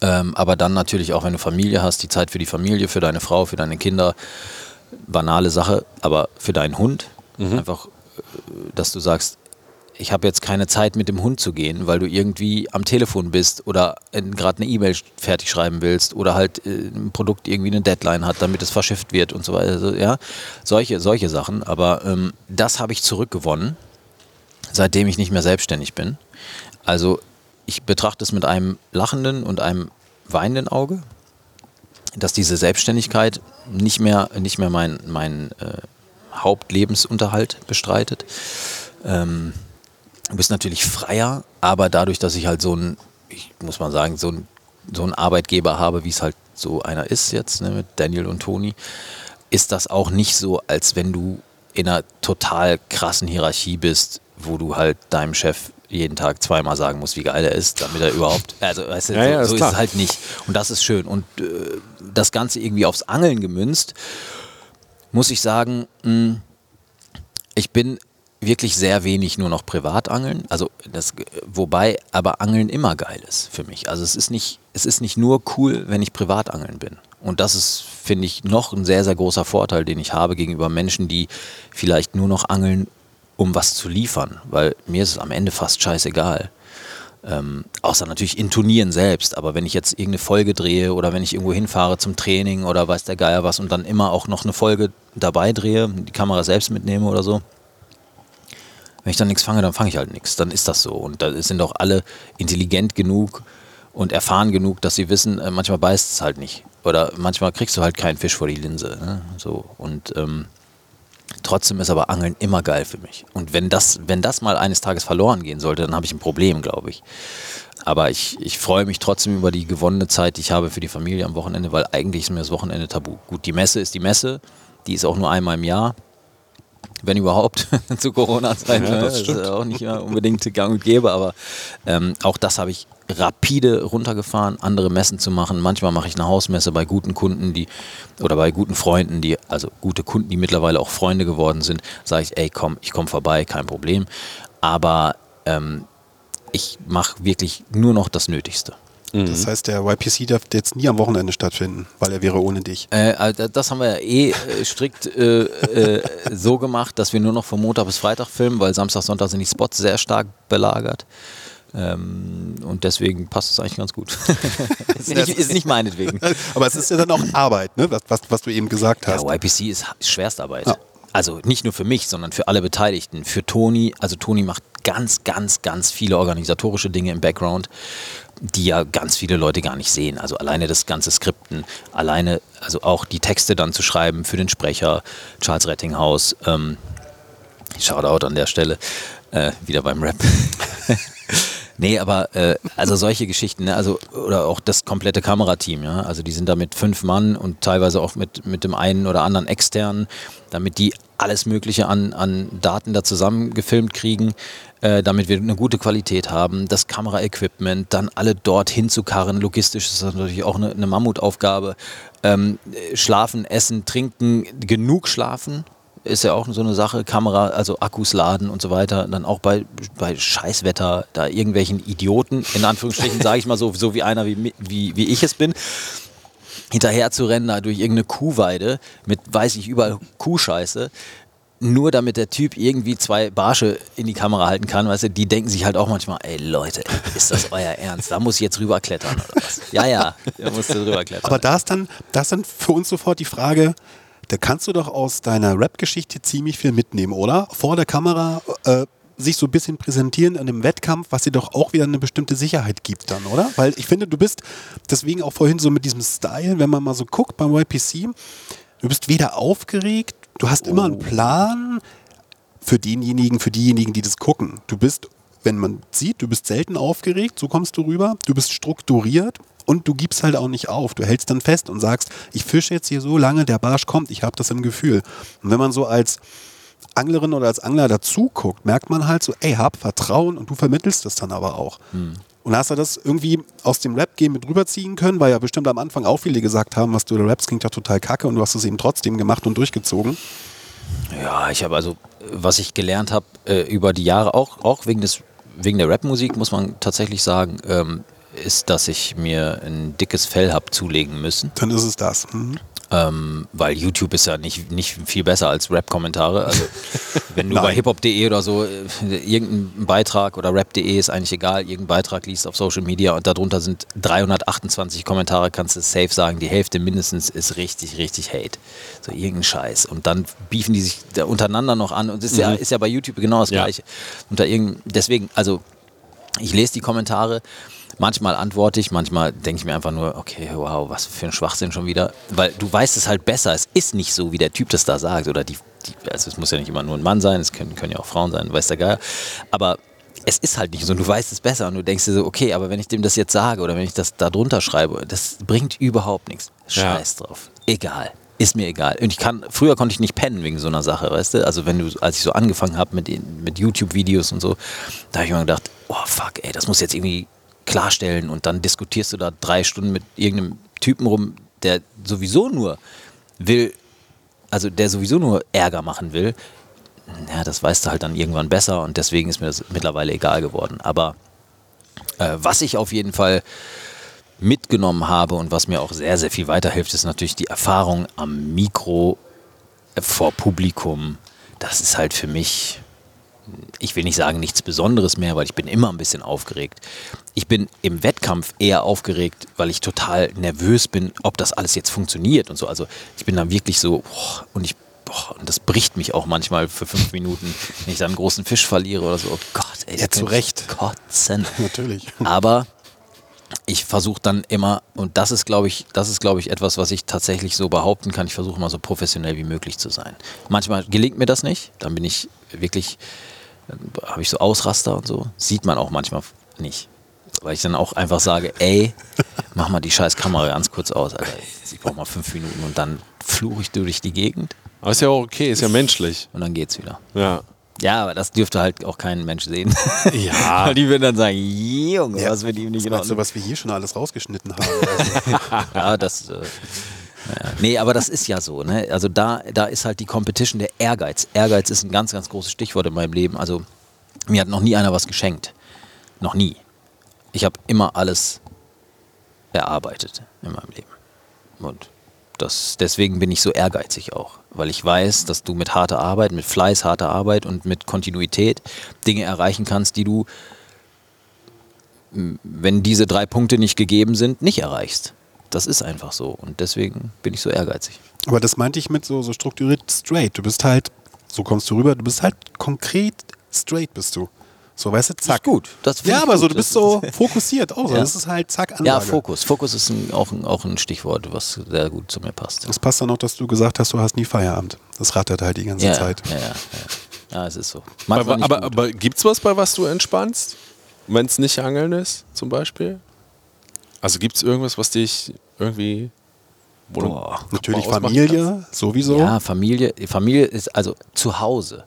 S1: Ähm, aber dann natürlich auch, wenn du Familie hast, die Zeit für die Familie, für deine Frau, für deine Kinder. Banale Sache, aber für deinen Hund. Einfach, äh, dass du sagst, ich habe jetzt keine Zeit mit dem Hund zu gehen, weil du irgendwie am Telefon bist oder gerade eine E-Mail fertig schreiben willst oder halt äh, ein Produkt irgendwie eine Deadline hat, damit es verschifft wird und so weiter. Also, ja, solche, solche Sachen. Aber ähm, das habe ich zurückgewonnen, seitdem ich nicht mehr selbstständig bin. Also ich betrachte es mit einem lachenden und einem weinenden Auge, dass diese Selbstständigkeit nicht mehr, nicht mehr mein, mein äh, Hauptlebensunterhalt bestreitet. Ähm, du bist natürlich freier, aber dadurch, dass ich halt so ein, ich muss mal sagen, so ein, so ein Arbeitgeber habe, wie es halt so einer ist jetzt, ne, mit Daniel und Toni, ist das auch nicht so, als wenn du in einer total krassen Hierarchie bist, wo du halt deinem Chef jeden Tag zweimal sagen musst, wie geil er ist, damit er überhaupt, also weißt du,
S3: Ja, ja,
S1: so,
S3: ist
S1: so ist es halt nicht. Und das ist schön. Und äh, das Ganze irgendwie aufs Angeln gemünzt, muss ich sagen, mh, ich bin wirklich sehr wenig nur noch privat angeln. Also das, wobei aber Angeln immer geil ist für mich. Also es ist nicht, es ist nicht nur cool, wenn ich privat angeln bin. Und das ist, finde ich, noch ein sehr, sehr großer Vorteil, den ich habe gegenüber Menschen, die vielleicht nur noch angeln, um was zu liefern. Weil mir ist es am Ende fast scheißegal. Ähm, außer natürlich in Turnieren selbst. Aber wenn ich jetzt irgendeine Folge drehe oder wenn ich irgendwo hinfahre zum Training oder weiß der Geier was und dann immer auch noch eine Folge dabei drehe, die Kamera selbst mitnehme oder so, wenn ich dann nichts fange, dann fange ich halt nichts. Dann ist das so. Und da sind auch alle intelligent genug und erfahren genug, dass sie wissen, äh, manchmal beißt es halt nicht. Oder manchmal kriegst du halt keinen Fisch vor die Linse. Ne? So. Und ähm, trotzdem ist aber Angeln immer geil für mich. Und wenn das, wenn das mal eines Tages verloren gehen sollte, dann habe ich ein Problem, glaube ich. Aber ich, ich freue mich trotzdem über die gewonnene Zeit, die ich habe für die Familie am Wochenende, weil eigentlich ist mir das Wochenende tabu. Gut, die Messe ist die Messe, die ist auch nur einmal im Jahr wenn überhaupt, zu Corona-Zeiten.
S3: Ja, das
S1: das ist auch nicht unbedingt gang und gäbe, aber ähm, auch das habe ich rapide runtergefahren, andere Messen zu machen. Manchmal mache ich eine Hausmesse bei guten Kunden, die oder bei guten Freunden, die, also gute Kunden, die mittlerweile auch Freunde geworden sind, sage ich, ey, komm, ich komme vorbei, kein Problem. Aber ähm, ich mache wirklich nur noch das Nötigste.
S4: Das heißt, der YPC darf jetzt nie am Wochenende stattfinden, weil er wäre ohne dich.
S1: Äh, also das haben wir ja eh äh, strikt äh, äh, so gemacht, dass wir nur noch von Montag bis Freitag filmen, weil Samstag, Sonntag sind die Spots sehr stark belagert. Ähm, und deswegen passt es eigentlich ganz gut. ist, nicht, ist nicht meinetwegen.
S4: Aber es ist ja dann auch Arbeit, ne? was, was, was du eben gesagt hast.
S1: Ja, YPC ist Schwerstarbeit. Also nicht nur für mich, sondern für alle Beteiligten. Für Toni, also Toni macht ganz, ganz, ganz viele organisatorische Dinge im Background, die ja ganz viele Leute gar nicht sehen. Also alleine das ganze Skripten, alleine, also auch die Texte dann zu schreiben für den Sprecher, Charles Rettinghaus. Ähm, Shoutout an der Stelle, äh, wieder beim Rap. Nee, aber äh, also solche Geschichten, ne? also oder auch das komplette Kamerateam, ja, also die sind da mit fünf Mann und teilweise auch mit, mit dem einen oder anderen externen, damit die alles Mögliche an, an Daten da zusammengefilmt kriegen, äh, damit wir eine gute Qualität haben, das Kameraequipment, dann alle dort hinzukarren, logistisch ist das natürlich auch eine, eine Mammutaufgabe, ähm, schlafen, essen, trinken, genug schlafen, ist ja auch so eine Sache, Kamera, also Akkus laden und so weiter, dann auch bei, bei Scheißwetter, da irgendwelchen Idioten, in Anführungsstrichen sage ich mal so, so wie einer wie, wie, wie ich es bin, hinterher zu rennen da durch irgendeine Kuhweide mit, weiß ich, überall Kuhscheiße, nur damit der Typ irgendwie zwei Barsche in die Kamera halten kann, weißt du, die denken sich halt auch manchmal, ey Leute, ist das euer Ernst? Da muss ich jetzt rüberklettern oder was? Ja, ja, da musst du rüberklettern.
S4: Aber da ist dann, da ist dann für uns sofort die Frage, da kannst du doch aus deiner Rap-Geschichte ziemlich viel mitnehmen, oder? Vor der Kamera äh, sich so ein bisschen präsentieren in einem Wettkampf, was dir doch auch wieder eine bestimmte Sicherheit gibt dann, oder? Weil ich finde, du bist deswegen auch vorhin so mit diesem Style, wenn man mal so guckt beim YPC, du bist weder aufgeregt, du hast immer einen Plan für denjenigen, für diejenigen, die das gucken. Du bist, wenn man sieht, du bist selten aufgeregt, so kommst du rüber, du bist strukturiert und du gibst halt auch nicht auf. Du hältst dann fest und sagst, ich fische jetzt hier so lange, der Barsch kommt, ich habe das im Gefühl. Und wenn man so als Anglerin oder als Angler dazu guckt, merkt man halt so, ey, hab Vertrauen und du vermittelst das dann aber auch. Und hast du das irgendwie aus dem Rap-Game mit rüberziehen können, weil ja bestimmt am Anfang auch viele gesagt haben, was du rappst, klingt ja total kacke und du hast es eben trotzdem gemacht und durchgezogen.
S1: Ja, ich habe also, was ich gelernt habe äh, über die Jahre, auch, auch wegen, des, wegen der Rapmusik, muss man tatsächlich sagen, ähm, ist, dass ich mir ein dickes Fell habe zulegen müssen.
S4: Dann ist es das. Mhm.
S1: Ähm, weil YouTube ist ja nicht, nicht viel besser als Rap-Kommentare. Also wenn du bei hiphop.de oder so äh, irgendein Beitrag oder rap.de ist eigentlich egal, irgendein Beitrag liest auf Social Media und darunter sind 328 Kommentare, kannst du safe sagen, die Hälfte mindestens ist richtig, richtig Hate. So irgendein Scheiß. Und dann beefen die sich da untereinander noch an und das ist, ja, ist ja bei YouTube genau das
S3: Ja.
S1: Gleiche. Unter irgendein, deswegen, also ich lese die Kommentare, manchmal antworte ich, manchmal denke ich mir einfach nur, okay, wow, was für ein Schwachsinn schon wieder. Weil du weißt es halt besser, es ist nicht so, wie der Typ das da sagt. Oder die, die also es muss ja nicht immer nur ein Mann sein, es können, können ja auch Frauen sein, weiß der Geier. Aber es ist halt nicht so, du weißt es besser und du denkst dir so, okay, aber wenn ich dem das jetzt sage oder wenn ich das da drunter schreibe, das bringt überhaupt nichts.
S3: Ja.
S1: Scheiß drauf. Egal. Ist mir egal. Und ich kann, früher konnte ich nicht pennen wegen so einer Sache, weißt du? Also wenn du, als ich so angefangen habe mit, mit YouTube-Videos und so, da habe ich mir gedacht, oh fuck, ey, das muss jetzt irgendwie klarstellen und dann diskutierst du da drei Stunden mit irgendeinem Typen rum, der sowieso nur will, also der sowieso nur Ärger machen will. Ja, das weißt du halt dann irgendwann besser und deswegen ist mir das mittlerweile egal geworden. Aber äh, was ich auf jeden Fall mitgenommen habe und was mir auch sehr, sehr viel weiterhilft, ist natürlich die Erfahrung am Mikro äh, vor Publikum. Das ist halt für mich, ich will nicht sagen nichts Besonderes mehr, weil ich bin immer ein bisschen aufgeregt. Ich bin im Wettkampf eher aufgeregt, weil ich total nervös bin, ob das alles jetzt funktioniert und so. Also ich bin dann wirklich so, boah, und ich, boah, und das bricht mich auch manchmal für fünf Minuten, wenn ich dann einen großen Fisch verliere oder so. Oh Gott, ey,
S4: Ja, zu Recht.
S1: Kotzen.
S4: Natürlich.
S1: Aber ich versuche dann immer, und das ist, glaube ich, das ist, glaube ich, etwas, was ich tatsächlich so behaupten kann. Ich versuche immer so professionell wie möglich zu sein. Manchmal gelingt mir das nicht, dann bin ich wirklich, dann habe ich so Ausraster und so. Sieht man auch manchmal nicht. Weil ich dann auch einfach sage, ey, mach mal die scheiß Kamera ganz kurz aus, Alter. Ich brauche mal fünf Minuten und dann fluche ich durch die Gegend
S3: Aber ist ja auch okay, ist ja menschlich.
S1: und dann geht's wieder.
S3: Ja.
S1: Ja, aber das dürfte halt auch kein Mensch sehen.
S3: Ja.
S1: Weil die würden dann sagen, Junge, was mit ihm nicht in
S4: Weißt du, was wir hier schon alles rausgeschnitten haben? Also,
S1: Ja, das. Äh, naja. Nee, aber das ist ja so. Ne? Also da, da ist halt die Competition der Ehrgeiz. Ehrgeiz ist ein ganz, ganz großes Stichwort in meinem Leben. Also mir hat noch nie einer was geschenkt. Noch nie. Ich habe immer alles erarbeitet in meinem Leben. Und das, deswegen bin ich so ehrgeizig auch. Weil ich weiß, dass du mit harter Arbeit, mit Fleiß, harter Arbeit und mit Kontinuität Dinge erreichen kannst, die du, wenn diese drei Punkte nicht gegeben sind, nicht erreichst. Das ist einfach so. Und deswegen bin ich so ehrgeizig.
S4: aber das meinte ich mit so, so strukturiert straight. Du bist halt, so kommst du rüber, du bist halt konkret straight bist du. So, weißt du, zack.
S1: gut. Das finde
S4: ja, aber
S1: gut.
S4: so, du bist so fokussiert auch. So.
S1: Ja.
S4: Das ist halt zack, Anlage.
S1: Ja, Fokus. Fokus ist ein, auch, ein, auch ein Stichwort, was sehr gut zu mir passt.
S4: Das passt dann auch, dass du gesagt hast, du hast nie Feierabend. Das rattert halt die ganze
S1: Ja,
S4: Zeit.
S1: ja, ja, ja. ja, es ist so.
S3: Aber, aber,
S1: gut.
S3: aber gibt's was, bei was du entspannst? Wenn es nicht Angeln ist, zum Beispiel? Also gibt es irgendwas, was dich irgendwie.
S1: Boah.
S4: Natürlich Familie, sowieso.
S1: Ja, Familie, Familie ist also zu Hause.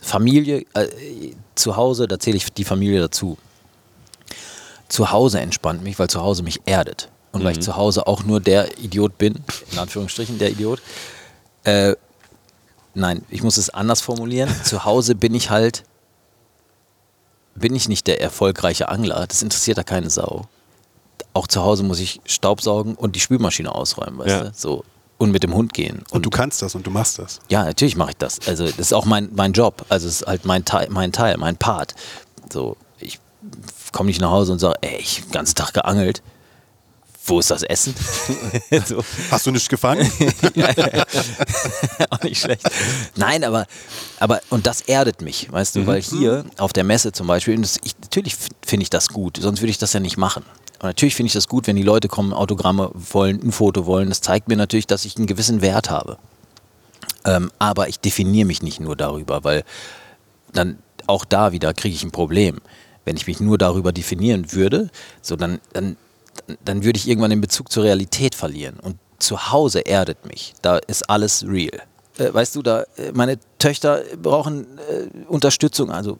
S1: Familie, äh, zu Hause, da zähle ich die Familie dazu. Zu Hause entspannt mich, weil zu Hause mich erdet. Und weil ich zu Hause auch nur der Idiot bin, in Anführungsstrichen der Idiot. Äh, nein, ich muss es anders formulieren. zu Hause bin ich halt, bin ich nicht der erfolgreiche Angler. Das interessiert da keine Sau. Auch zu Hause muss ich Staubsaugen und die Spülmaschine ausräumen, weißt
S3: Ja.
S1: du? So. Und mit dem Hund gehen.
S4: Und du kannst das und du machst das.
S1: Ja, natürlich mache ich das. Also das ist auch mein, mein Job. Also es ist halt mein Teil, mein Teil, mein Part. So, ich komme nicht nach Hause und sage, ey, ich hab den ganzen Tag geangelt. wo ist das Essen? so.
S4: Hast du nicht gefangen?
S1: auch nicht schlecht. Nein, aber, aber, und das erdet mich, weißt du, weil hier auf der Messe zum Beispiel, und das, ich, natürlich finde ich das gut, sonst würde ich das ja nicht machen. Und natürlich finde ich das gut, wenn die Leute kommen, Autogramme wollen, ein Foto wollen. Das zeigt mir natürlich, dass ich einen gewissen Wert habe. Ähm, aber ich definiere mich nicht nur darüber, weil dann auch da wieder kriege ich ein Problem. Wenn ich mich nur darüber definieren würde, so dann, dann, dann würde ich irgendwann den Bezug zur Realität verlieren. Und zu Hause erdet mich. Da ist alles real. Äh, weißt du, da äh, meine Töchter brauchen äh, Unterstützung, also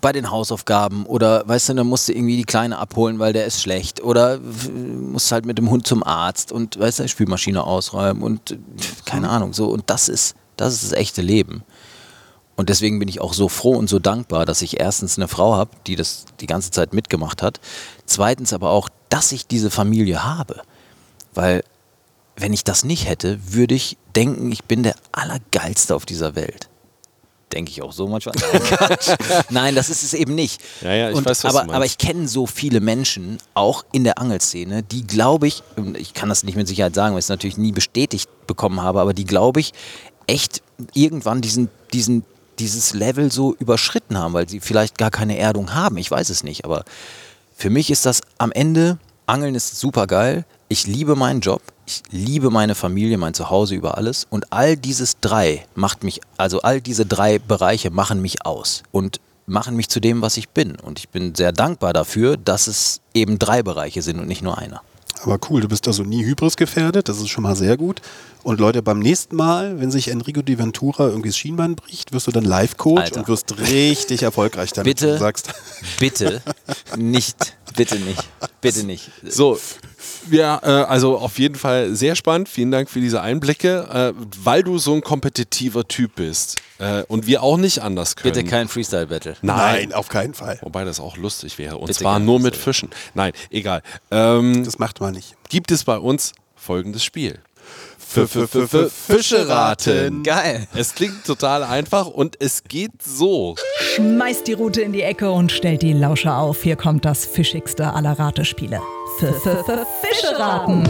S1: bei den Hausaufgaben oder weißt du, dann musst du irgendwie die Kleine abholen, weil der ist schlecht oder musst halt mit dem Hund zum Arzt und weißt du, Spülmaschine ausräumen und keine Ahnung, so und das ist das ist das echte Leben. Und deswegen bin ich auch so froh und so dankbar, dass ich erstens eine Frau habe, die das die ganze Zeit mitgemacht hat. Zweitens aber auch, dass ich diese Familie habe. Weil wenn ich das nicht hätte, würde ich denken, ich bin der Allergeilste auf dieser Welt. Denke ich auch so manchmal. Nein, das ist es eben nicht.
S3: Ja, ja, ich
S1: und,
S3: weiß, was
S1: aber, aber ich kenne so viele Menschen, auch in der Angelszene, die glaube ich, ich kann das nicht mit Sicherheit sagen, weil ich es natürlich nie bestätigt bekommen habe, aber die glaube ich echt irgendwann diesen, diesen, dieses Level so überschritten haben, weil sie vielleicht gar keine Erdung haben. Ich weiß es nicht, aber für mich ist das am Ende, Angeln ist super geil. Ich liebe meinen Job, ich liebe meine Familie, mein Zuhause über alles und all dieses drei macht mich, also all diese drei Bereiche machen mich aus und machen mich zu dem, was ich bin. Und ich bin sehr dankbar dafür, dass es eben drei Bereiche sind und nicht nur einer.
S4: Aber cool, du bist also nie Hybris gefährdet, das ist schon mal sehr gut. Und Leute, beim nächsten Mal, wenn sich Enrico Di Ventura irgendwie das Schienbein bricht, wirst du dann Live-Coach und wirst richtig erfolgreich damit.
S1: Bitte.
S4: Du sagst,
S1: Bitte nicht, bitte nicht, bitte nicht.
S3: So, ja, äh, also auf jeden Fall sehr spannend. Vielen Dank für diese Einblicke, äh, weil du so ein kompetitiver Typ bist äh, und wir auch nicht anders können.
S1: Bitte kein Freestyle-Battle.
S3: Nein.
S4: nein, auf keinen Fall.
S3: Wobei das auch lustig wäre. Und
S1: Bitte
S3: zwar nur mit. Fischen. Nein, egal. Ähm,
S4: Das macht man nicht.
S3: gibt es bei uns folgendes Spiel. Fische raten.
S1: Geil.
S3: Es klingt total einfach und es geht so.
S2: Schmeißt die Rute in die Ecke und stellt die Lauscher auf. Hier kommt das fischigste aller Ratespiele. Fische raten.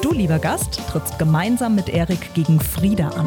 S2: Du, lieber Gast, trittst gemeinsam mit Erik gegen Frieda an.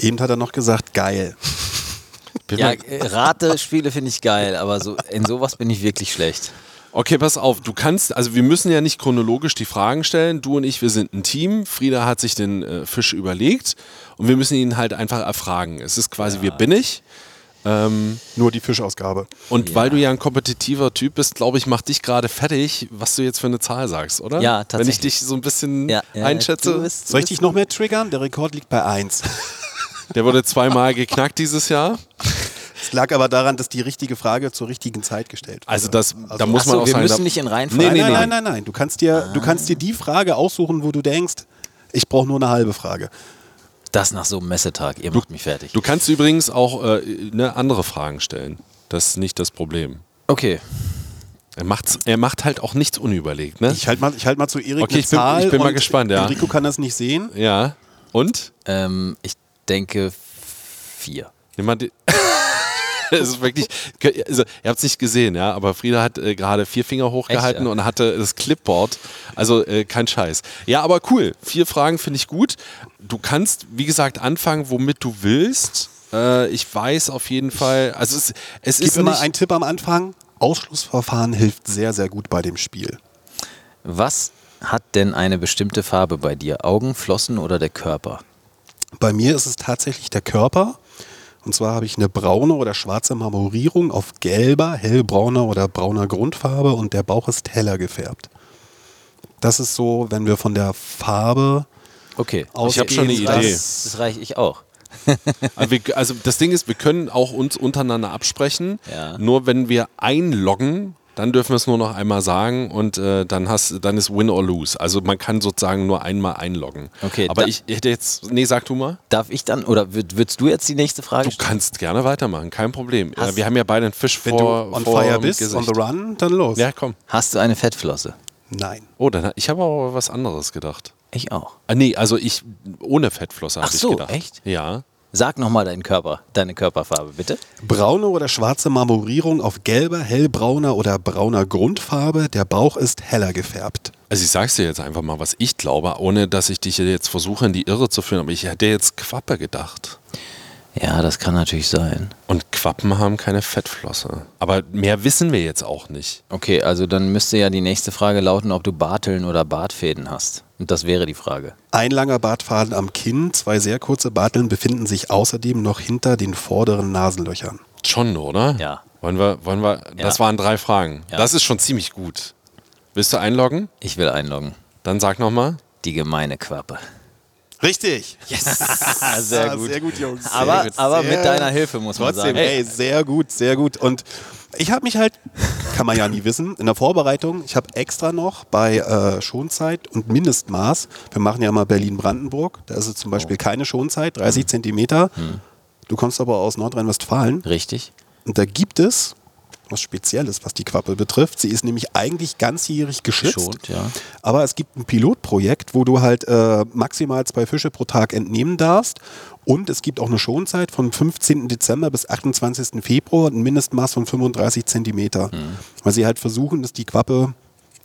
S4: Eben hat er noch gesagt, geil.
S3: Bin
S1: Ja, Ratespiele finde ich geil, aber so, in sowas bin ich wirklich schlecht.
S3: Okay, pass auf, du kannst, also wir müssen ja nicht chronologisch die Fragen stellen. Du und ich, wir sind ein Team. Frieda hat sich den äh, Fisch überlegt und wir müssen ihn halt einfach erfragen. Es ist quasi, wer bin ich?
S4: Nur die Fischausgabe.
S3: Und
S1: Ja.
S3: weil du ja ein kompetitiver Typ bist, glaube ich, macht dich gerade fertig, was du jetzt für eine Zahl sagst, oder?
S1: Ja,
S3: Wenn ich
S1: tatsächlich.
S3: dich so ein bisschen
S1: Ja, ja,
S3: einschätze,
S1: du bist-
S4: Soll ich dich noch mehr triggern? Der Rekord liegt bei 1.
S3: der wurde zweimal geknackt dieses Jahr.
S4: Es lag aber daran, dass die richtige Frage zur richtigen Zeit gestellt wurde.
S3: Also das, da
S4: Also-
S3: muss
S1: Ach
S3: man
S1: so,
S3: auch
S1: wir
S3: sagen,
S1: müssen
S3: da,
S1: nicht in Reihenfolge.
S3: Nee,
S4: nein,
S3: nee,
S4: nein,
S3: nee.
S4: nein, nein, nein. Du kannst dir, du kannst dir die Frage aussuchen, wo du denkst, ich brauche nur eine halbe Frage.
S1: Das nach so einem Messetag, ihr macht mich fertig.
S3: Du kannst übrigens auch äh, ne, andere Fragen stellen. Das ist nicht das Problem.
S1: Okay,
S3: Er, macht's, er macht halt auch nichts unüberlegt, ne?
S4: Ich halte mal, ich halt mal zu Erik
S3: Okay,
S4: eine
S3: ich bin-
S4: Zahl
S3: ich bin mal gespannt, ja.
S4: Enrico kann das nicht sehen.
S3: ja. Und?
S1: ähm, ich denke vier.
S3: Nimm mal die. Es ist wirklich, also, ihr habt es nicht gesehen, ja, aber Frieda hat äh, gerade vier Finger hochgehalten
S1: Echt, ja?
S3: und hatte das Clipboard. Also äh, kein Scheiß. Ja, aber cool. Vier Fragen finde ich gut. Du kannst, wie gesagt, anfangen, womit du willst. Äh, ich weiß auf jeden Fall, also es, es
S4: Gib
S3: ist
S4: immer einen Tipp am Anfang. Ausschlussverfahren hilft sehr, sehr gut bei dem Spiel.
S1: Was hat denn eine bestimmte Farbe bei dir? Augen, Flossen oder der Körper?
S4: Bei mir ist es tatsächlich der Körper. Und zwar habe ich eine braune oder schwarze Marmorierung auf gelber, hellbrauner oder brauner Grundfarbe und der Bauch ist heller gefärbt. Das ist so, wenn wir von der Farbe
S1: Okay.
S4: aus
S3: Ich hab schon eine Idee.
S4: das-
S1: Das reicht ich auch.
S3: also, wir, also das Ding ist, wir können auch uns untereinander absprechen.
S1: Ja.
S3: Nur wenn wir einloggen, dann dürfen wir es nur noch einmal sagen und äh, dann, hast, dann ist Win or Lose. Also man kann sozusagen nur einmal einloggen.
S1: Okay,
S3: Aber
S1: da-
S3: ich hätte jetzt, nee, sag du mal.
S1: Darf ich dann, oder würd- würdest du jetzt die nächste Frage
S3: Du kannst gerne weitermachen, kein Problem.
S1: Hast-
S3: Äh, wir haben ja beide einen Fisch
S4: Wenn
S3: vor
S4: du on
S3: vor
S4: fire bist,
S3: Gesicht.
S4: on the run, dann los.
S3: Ja, komm.
S1: Hast du eine Fettflosse?
S4: Nein.
S3: Oh, dann, ich habe aber was anderes gedacht.
S1: Ich auch.
S3: Ah, nee, also ich ohne Fettflosse habe
S1: Ach
S3: ich
S1: so,
S3: gedacht.
S1: echt?
S3: Ja.
S1: Sag nochmal deinen Körper, deine Körperfarbe, bitte.
S4: Braune oder schwarze Marmorierung auf gelber, hellbrauner oder brauner Grundfarbe. Der Bauch ist heller gefärbt.
S3: Also ich sag's dir jetzt einfach mal, was ich glaube, ohne dass ich dich jetzt versuche in die Irre zu führen, aber ich hätte jetzt Quappe gedacht.
S1: Ja, das kann natürlich sein.
S3: Und Quappen haben keine Fettflosse. Aber mehr wissen wir jetzt auch nicht.
S1: Okay, also dann müsste ja die nächste Frage lauten, ob du Barteln oder Bartfäden hast. Und das wäre die Frage.
S4: Ein langer Bartfaden am Kinn, zwei sehr kurze Barteln befinden sich außerdem noch hinter den vorderen Nasenlöchern.
S3: Schon, oder?
S1: Ja.
S3: Wollen wir, wollen wir, das
S1: Ja.
S3: waren drei Fragen.
S1: Ja.
S3: Das ist schon ziemlich gut. Willst du einloggen?
S1: Ich will einloggen.
S3: Dann sag nochmal.
S1: Die gemeine Quappe.
S4: Richtig.
S1: Ah, sehr gut.
S4: Sehr gut, Jungs.
S1: Aber,
S4: Sehr gut.
S1: aber
S4: Sehr-
S1: mit deiner Hilfe muss man
S4: Trotzdem,
S1: sagen.
S4: ey, sehr gut, sehr gut. Und ich habe mich halt, kann man ja nie wissen, in der Vorbereitung, ich habe extra noch bei äh, Schonzeit und Mindestmaß, wir machen ja mal Berlin-Brandenburg, da ist es zum Beispiel keine Schonzeit, 30 Zentimeter. Du kommst aber aus Nordrhein-Westfalen
S1: Richtig.
S4: und da gibt es was Spezielles, was die Quappe betrifft. Sie ist nämlich eigentlich ganzjährig geschützt.
S1: Geschont, ja.
S4: Aber es gibt ein Pilotprojekt, wo du halt äh, maximal zwei Fische pro Tag entnehmen darfst. Und es gibt auch eine Schonzeit von 15. Dezember bis 28. Februar, ein Mindestmaß von 35 Zentimeter.
S1: Mhm.
S4: Weil sie halt versuchen, dass die Quappe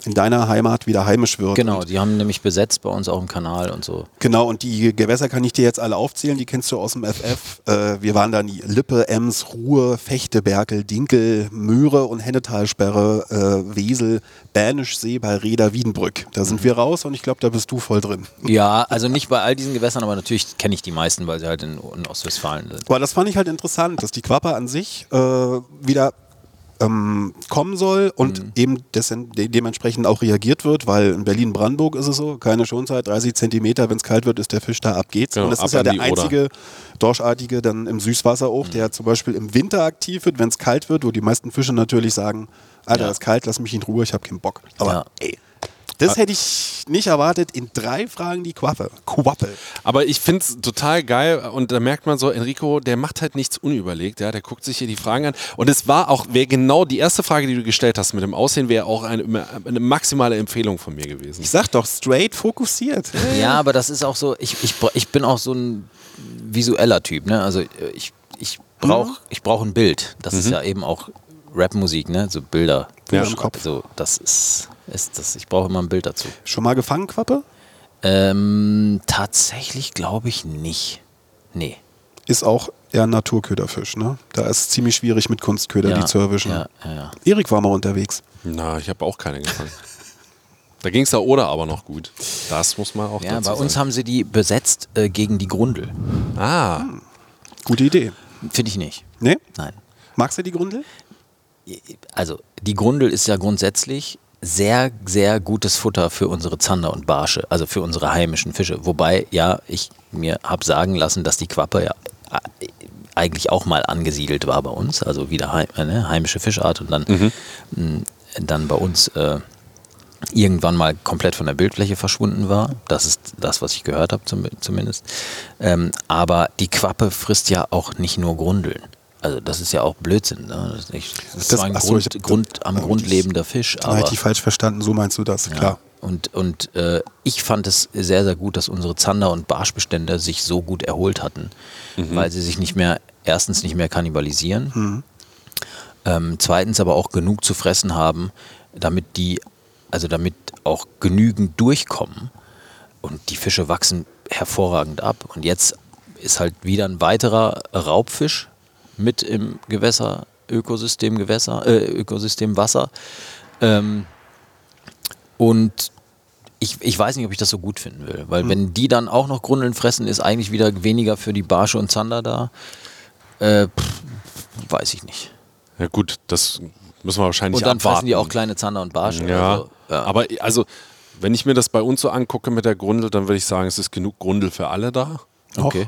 S4: in deiner Heimat wieder heimisch wird.
S1: Genau, die haben nämlich besetzt bei uns auch im Kanal und so.
S4: Genau, und die Gewässer kann ich dir jetzt alle aufzählen, die kennst du aus dem FF. Äh, wir waren da nie. Lippe, Ems, Ruhr, Fechte, Berkel, Dinkel, Möhre und Hennetalsperre, äh, Wesel, Bänischsee bei Reda, Wiedenbrück. Da sind wir raus und ich glaube, da bist du voll drin.
S1: Ja, also nicht bei all diesen Gewässern, aber natürlich kenne ich die meisten, weil sie halt in, in Ostwestfalen sind.
S4: Aber das fand ich halt interessant, dass die Quappe an sich äh, wieder ähm, kommen soll und eben dessen, de dementsprechend auch reagiert wird, weil in Berlin-Brandenburg ist es so, keine Schonzeit, 30 Zentimeter, wenn es kalt wird, ist der Fisch da, ab geht's.
S3: Genau,
S4: und das
S3: ab
S4: ist ja der einzige Dorschartige dann im Süßwasser auch, der zum Beispiel im Winter aktiv wird, wenn es kalt wird, wo die meisten Fische natürlich sagen, Alter,
S1: Ja.
S4: ist kalt, lass mich in Ruhe, ich habe keinen Bock. Aber
S1: Ja.
S4: ey, das hätte ich nicht erwartet. In drei Fragen die Quappe. Quappe.
S3: Aber ich finde es total geil und da merkt man so, Enrico, der macht halt nichts unüberlegt, ja, der guckt sich hier die Fragen an und es war auch, wäre genau die erste Frage, die du gestellt hast mit dem Aussehen, wäre auch eine, eine maximale Empfehlung von mir gewesen.
S4: Ich sag doch, straight fokussiert.
S1: Ja, aber das ist auch so, ich, ich, ich bin auch so ein visueller Typ, ne? Also äh, ich, ich brauche ich brauch ein Bild. Das ist ja eben auch Rapmusik, ne? So Bilder.
S4: Ja, im Kopf.
S1: Also das ist, ist das, ich brauche immer ein Bild dazu.
S4: Schon mal gefangen, Quappe?
S1: Ähm, tatsächlich glaube ich nicht. Nee.
S4: Ist auch eher ein Naturköderfisch, ne? Da ist es ziemlich schwierig mit Kunstköder
S1: Ja,
S4: die zu erwischen.
S1: Ja, ja, ja.
S4: Erik war mal unterwegs.
S3: Na, ich habe auch keine gefangen. da ging es da oder aber noch gut. Das muss man auch
S1: ja
S3: dazu
S1: bei uns
S3: sagen.
S1: haben sie die besetzt äh, gegen die Grundel.
S3: Ah,
S4: Gute Idee.
S1: Finde ich nicht.
S4: Ne?
S1: Nein.
S4: Magst du die Grundel?
S1: Also die Grundel ist ja grundsätzlich sehr, sehr gutes Futter für unsere Zander und Barsche, also für unsere heimischen Fische. Wobei, ja, ich mir habe sagen lassen, dass die Quappe ja äh, eigentlich auch mal angesiedelt war bei uns, also wieder heim, äh, ne, heimische Fischart und dann, mh, dann bei uns äh, irgendwann mal komplett von der Bildfläche verschwunden war. Das ist das, was ich gehört habe zum, zumindest. Ähm, aber die Quappe frisst ja auch nicht nur Grundeln. Also das ist ja auch Blödsinn. Ne? Das ist, nicht, das ein
S4: ach so,
S1: Grund,
S4: ich
S1: Grund, am
S4: äh,
S1: Grund lebender Fisch,
S4: aber hätte ich falsch verstanden, so meinst du das,
S1: ja.
S4: klar.
S1: Und, und äh, ich fand es sehr, sehr gut, dass unsere Zander- und Barschbestände sich so gut erholt hatten, weil sie sich nicht mehr, erstens nicht mehr kannibalisieren, ähm, zweitens aber auch genug zu fressen haben, damit die, also damit auch genügend durchkommen. Und die Fische wachsen hervorragend ab. Und jetzt ist halt wieder ein weiterer Raubfisch mit im Gewässer, Ökosystem Gewässer, äh, Ökosystem Wasser. Ähm, und ich, ich weiß nicht, ob ich das so gut finden will, weil wenn die dann auch noch Grundeln fressen, ist eigentlich wieder weniger für die Barsche und Zander da. Äh, pff, weiß ich nicht.
S3: ja gut, das müssen wir wahrscheinlich
S1: Und dann
S3: abwarten.
S1: fressen die auch kleine Zander und Barsche.
S3: Ja,
S1: Also, ja.
S3: aber also, wenn ich mir das bei uns so angucke mit der Grundel, dann würde ich sagen, es ist genug Grundel für alle da.
S1: Okay.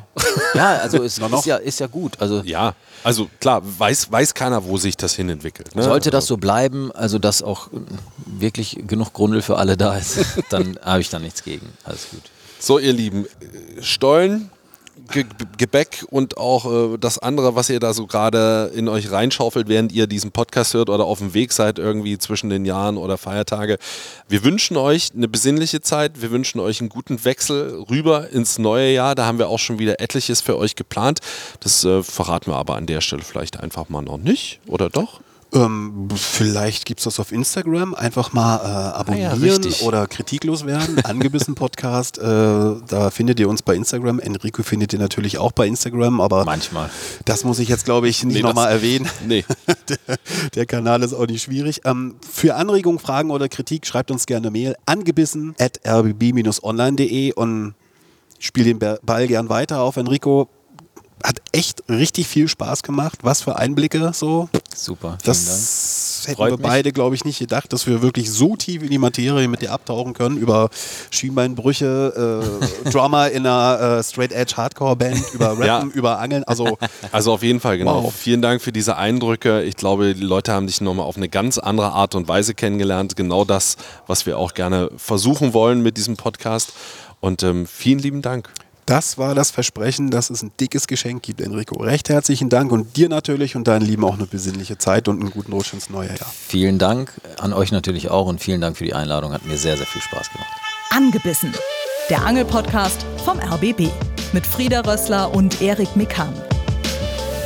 S1: Ja, also es ist ja, ist ja gut. Also
S3: Ja, also klar, weiß, weiß keiner, wo sich das hinentwickelt. Ne?
S1: sollte das so bleiben, also dass auch äh, wirklich genug Grundel für alle da ist, dann habe ich da nichts gegen. Alles gut.
S3: So, ihr Lieben, äh, Stollen, Ge Gebäck und auch äh, das andere, was ihr da so gerade in euch reinschaufelt, während ihr diesen Podcast hört oder auf dem Weg seid, irgendwie zwischen den Jahren oder Feiertage. Wir wünschen euch eine besinnliche Zeit. Wir wünschen euch einen guten Wechsel rüber ins neue Jahr. Da haben wir auch schon wieder etliches für euch geplant. Das äh, verraten wir aber an der Stelle vielleicht einfach mal noch nicht, oder doch?
S4: Ähm, vielleicht gibt es das auf Instagram. Einfach mal äh, abonnieren
S1: richtig.
S4: oder kritiklos werden. Angebissen Podcast. Äh, da findet ihr uns bei Instagram. Enrico findet ihr natürlich auch bei Instagram, aber
S1: Manchmal.
S4: das muss ich jetzt, glaube ich, nicht
S3: Nee,
S4: nochmal erwähnen.
S3: Nee.
S4: der, der Kanal ist auch nicht schwierig. Ähm, für Anregungen, Fragen oder Kritik schreibt uns gerne Mail angebissen at rbb-online.de und ich spiele den Ba- Ball gern weiter auf. Enrico hat echt richtig viel Spaß gemacht. Was für Einblicke so.
S1: Super. Vielen Dank.
S4: Das hätten
S1: Freut
S4: wir
S1: mich.
S4: beide, glaube ich, nicht gedacht, dass wir wirklich so tief in die Materie mit dir abtauchen können über Schienbeinbrüche, äh, Drummer in einer äh, Straight Edge Hardcore Band, über Rappen,
S3: Ja.
S4: über Angeln. Also
S3: Also auf jeden Fall, genau.
S4: Wow.
S3: Vielen Dank für diese Eindrücke. Ich glaube, die Leute haben dich nochmal auf eine ganz andere Art und Weise kennengelernt. Genau das, was wir auch gerne versuchen wollen mit diesem Podcast. Und ähm, vielen lieben Dank.
S4: Das war das Versprechen, dass es ein dickes Geschenk gibt, Enrico. Recht herzlichen Dank und dir natürlich und deinen Lieben auch eine besinnliche Zeit und einen guten Rutsch ins neue Jahr.
S1: Vielen Dank an euch natürlich auch und vielen Dank für die Einladung. Hat mir sehr, sehr viel Spaß gemacht.
S2: Angebissen. Der Angelpodcast vom RBB mit Frieda Rössler und Erik Mikan.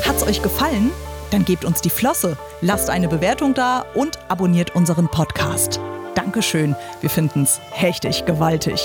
S2: Hat's euch gefallen? Dann gebt uns die Flosse, lasst eine Bewertung da und abonniert unseren Podcast. Dankeschön, wir finden's hechtig gewaltig.